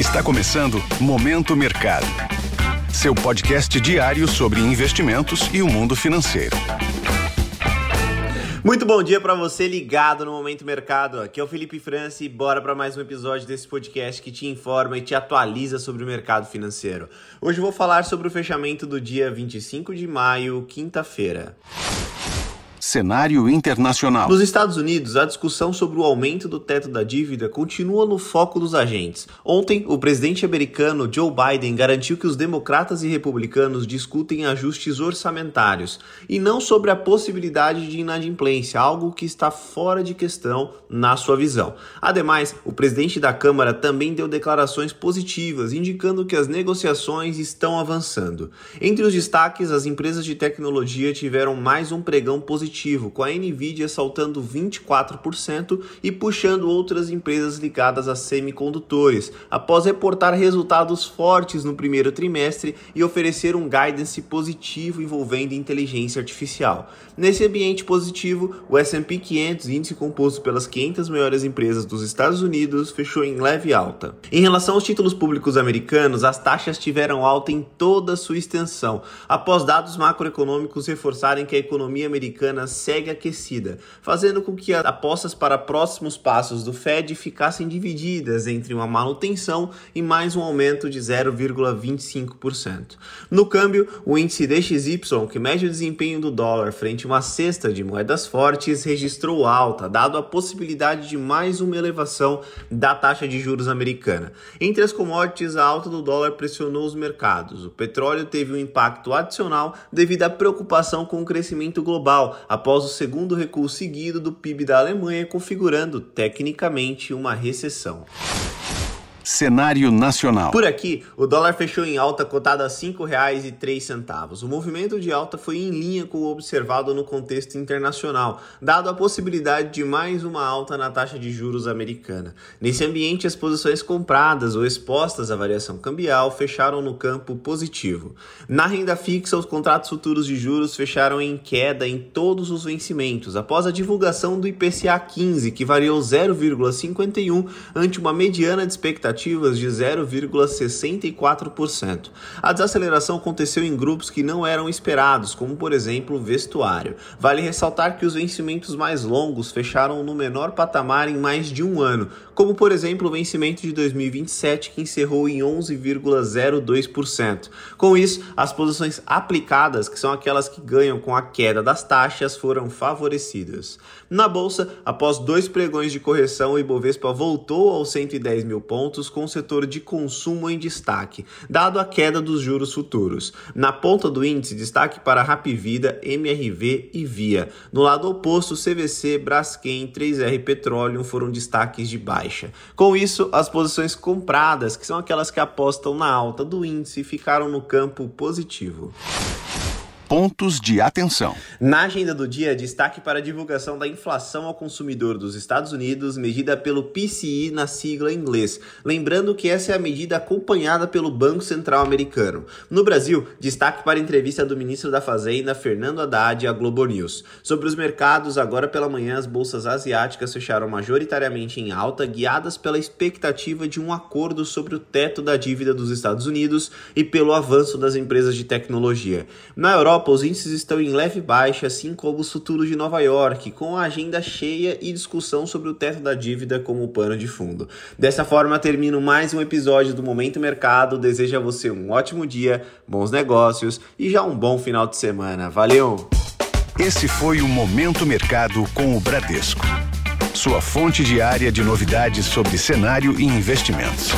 Está começando Momento Mercado. Seu podcast diário sobre investimentos e o mundo financeiro. Muito bom dia para você ligado no Momento Mercado. Aqui é o Felipe França e bora para mais um episódio desse podcast que te informa e te atualiza sobre o mercado financeiro. Hoje eu vou falar sobre o fechamento do dia 25 de maio, quinta-feira. Cenário internacional. Nos Estados Unidos, a discussão sobre o aumento do teto da dívida continua no foco dos agentes. Ontem, o presidente americano Joe Biden garantiu que os democratas e republicanos discutem ajustes orçamentários e não sobre a possibilidade de inadimplência, algo que está fora de questão na sua visão. Ademais, o presidente da Câmara também deu declarações positivas, indicando que as negociações estão avançando. Entre os destaques, as empresas de tecnologia tiveram mais um pregão positivo positivo, com a Nvidia saltando 24% e puxando outras empresas ligadas a semicondutores, após reportar resultados fortes no primeiro trimestre e oferecer um guidance positivo envolvendo inteligência artificial. Nesse ambiente positivo, o S&P 500, índice composto pelas 500 maiores empresas dos Estados Unidos, fechou em leve alta. Em relação aos títulos públicos americanos, as taxas tiveram alta em toda sua extensão, após dados macroeconômicos reforçarem que a economia americana segue aquecida, fazendo com que as apostas para próximos passos do Fed ficassem divididas entre uma manutenção e mais um aumento de 0,25%. No câmbio, o índice DXY, que mede o desempenho do dólar frente a uma cesta de moedas fortes, registrou alta, dado a possibilidade de mais uma elevação da taxa de juros americana. Entre as commodities, a alta do dólar pressionou os mercados. O petróleo teve um impacto adicional devido à preocupação com o crescimento global, após o segundo recuo seguido do PIB da Alemanha, configurando tecnicamente uma recessão. Cenário nacional. Por aqui, o dólar fechou em alta cotada a R$ 5,03. O movimento de alta foi em linha com o observado no contexto internacional, dado a possibilidade de mais uma alta na taxa de juros americana. Nesse ambiente, as posições compradas ou expostas à variação cambial fecharam no campo positivo. Na renda fixa, os contratos futuros de juros fecharam em queda em todos os vencimentos, após a divulgação do IPCA 15, que variou 0,51 ante uma mediana de expectativa negativas de 0,64%. A desaceleração aconteceu em grupos que não eram esperados, como por exemplo o vestuário. Vale ressaltar que os vencimentos mais longos fecharam no menor patamar em mais de um ano, como por exemplo o vencimento de 2027, que encerrou em 11,02%. Com isso, as posições aplicadas, que são aquelas que ganham com a queda das taxas, foram favorecidas. Na bolsa, após dois pregões de correção, o Ibovespa voltou aos 110 mil pontos com o setor de consumo em destaque, dado a queda dos juros futuros. Na ponta do índice, destaque para Rapvida, MRV e Via. No lado oposto, CVC, Braskem, 3R Petroleum foram destaques de baixa. Com isso, as posições compradas, que são aquelas que apostam na alta do índice, ficaram no campo positivo pontos de atenção. Na agenda do dia, destaque para a divulgação da inflação ao consumidor dos Estados Unidos, medida pelo PCI na sigla em inglês. Lembrando que essa é a medida acompanhada pelo Banco Central Americano. No Brasil, destaque para a entrevista do ministro da Fazenda, Fernando Haddad, à Globo News. Sobre os mercados, agora pela manhã, as bolsas asiáticas fecharam majoritariamente em alta, guiadas pela expectativa de um acordo sobre o teto da dívida dos Estados Unidos e pelo avanço das empresas de tecnologia. Na Europa, Europa, os índices estão em leve baixa, assim como os futuros de Nova York, com a agenda cheia e discussão sobre o teto da dívida como pano de fundo. Dessa forma, termino mais um episódio do Momento Mercado. Desejo a você um ótimo dia, bons negócios e já um bom final de semana. Valeu! Esse foi o Momento Mercado com o Bradesco. Sua fonte diária de novidades sobre cenário e investimentos.